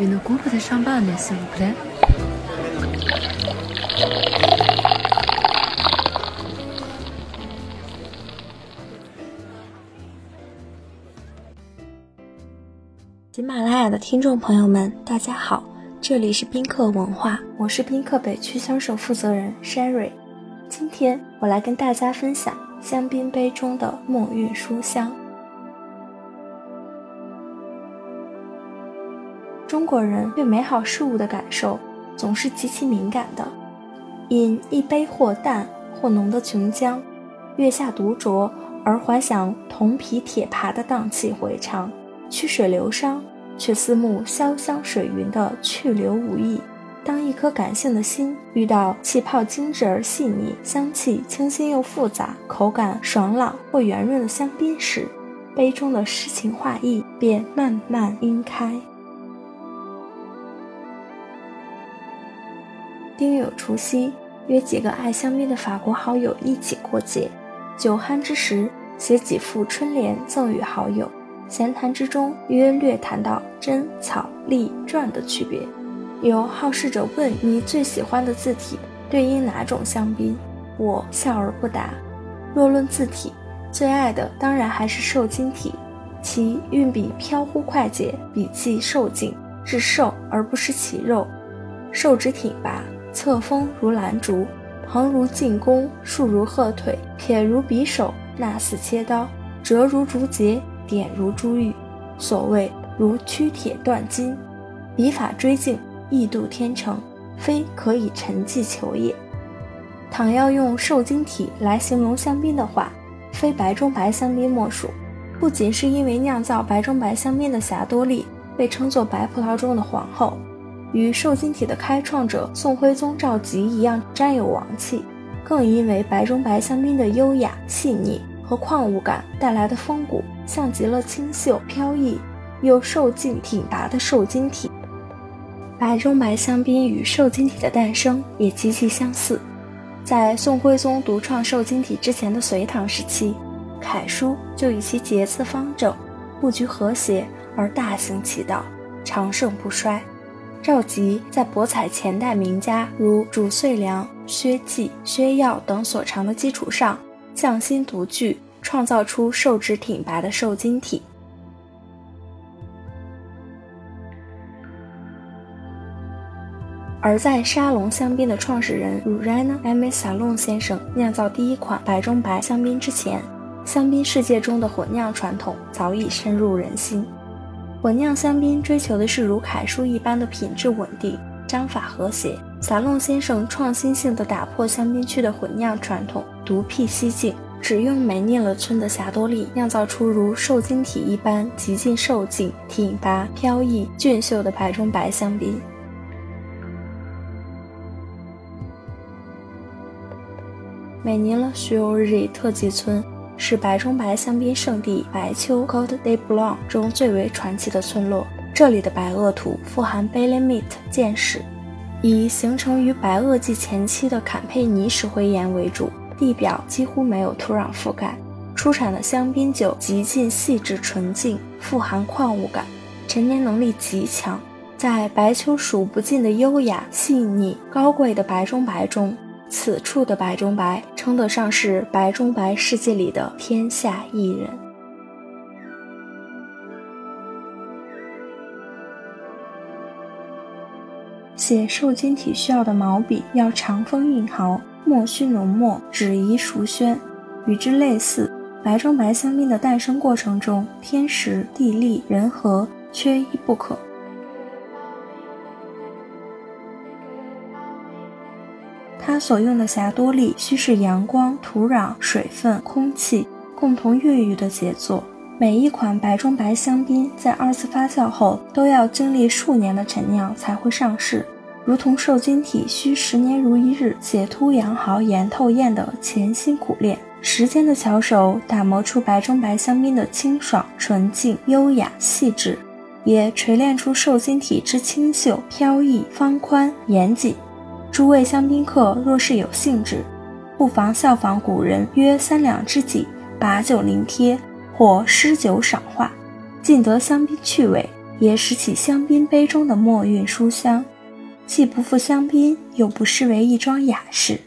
Une coupe de champagne, s'il vous plaît. 喜马拉雅的听众朋友们，大家好，这里是宾客文化，我是宾客北区销售负责人 Sherry。今天我来跟大家分享香槟杯中的墨韵书香。中国人对美好事物的感受总是极其敏感的。饮一杯或淡或浓的琼浆，月下独酌，而怀想铜皮铁耙的荡气回肠，曲水流觞，却思慕潇湘水云的去留无意。当一颗感性的心遇到气泡精致而细腻、香气清新又复杂、口感爽朗或圆润的香槟时，杯中的诗情画意便慢慢晕开。丁酉除夕，约几个爱香槟的法国好友一起过节。酒酣之时，写几副春联赠与好友。闲谈之中，约略谈到真、草、隶、篆的区别。有好事者问：“你最喜欢的字体对应哪种香槟？”我笑而不答。若论字体，最爱的当然还是瘦金体，其运笔飘忽快捷，笔迹瘦劲，是瘦而不失其肉，瘦直挺拔。侧锋如兰竹，横如进弓，竖如鹤腿，撇如匕首，捺似切刀，折如竹节，点如珠玉。所谓如曲铁断金，笔法追劲，意度天成，非可以陈迹求也。倘要用瘦金体来形容香槟的话，非白中白香槟莫属。不仅是因为酿造白中白香槟的霞多丽被称作白葡萄中的皇后。与瘦金体的开创者宋徽宗赵佶一样沾有王气，更因为白中白香槟的优雅、细腻和矿物感带来的风骨，像极了清秀飘逸又瘦劲挺拔的瘦金体。白中白香槟与瘦金体的诞生也极其相似。在宋徽宗独创瘦金体之前的隋唐时期，楷书就以其节字方正、布局和谐而大行其道，长盛不衰。赵佶在博采前代名家如褚遂良、薛稷、薛曜等所长的基础上，匠心独具，创造出瘦直挺拔的瘦金体。而在沙龙香槟的创始人 Rena M. Salon 先生酿造第一款白中白香槟之前，香槟世界中的混酿传统早已深入人心。混酿香槟追求的是如楷书一般的品质稳定、章法和谐。撒弄先生创新性的打破香槟区的混酿传统，独辟蹊径，只用梅涅勒村的霞多丽酿造出如瘦金体一般极尽瘦劲、挺拔、飘逸、俊秀的白中白香槟。美尼勒徐欧日特级村。是白中白香槟圣地白丘 （Côte des Blancs） 中最为传奇的村落。这里的白垩土富含 b a l e m i t 见识，以形成于白垩纪前期的坎佩尼石灰岩为主，地表几乎没有土壤覆盖。出产的香槟酒极尽细致纯净，富含矿物感，陈年能力极强。在白丘数不尽的优雅、细腻、高贵的白中白中。此处的白中白称得上是白中白世界里的天下艺人。写瘦金体需要的毛笔要长锋硬毫，墨须浓墨，纸宜熟宣。与之类似，白中白香槟的诞生过程中，天时地利人和缺一不可。所用的霞多丽需是阳光、土壤、水分、空气共同孕育的杰作。每一款白中白香槟在二次发酵后都要经历数年的陈酿才会上市，如同瘦金体需十年如一日、血凸羊毫、盐透艳的潜心苦练。时间的巧手打磨出白中白香槟的清爽、纯净、优雅、细致，也锤炼出瘦金体之清秀、飘逸、方宽、严谨。诸位香槟客，若是有兴致，不妨效仿古人约三两知己，把酒临帖，或诗酒赏画，尽得香槟趣味，也拾起香槟杯中的墨韵书香，既不负香槟，又不失为一桩雅事。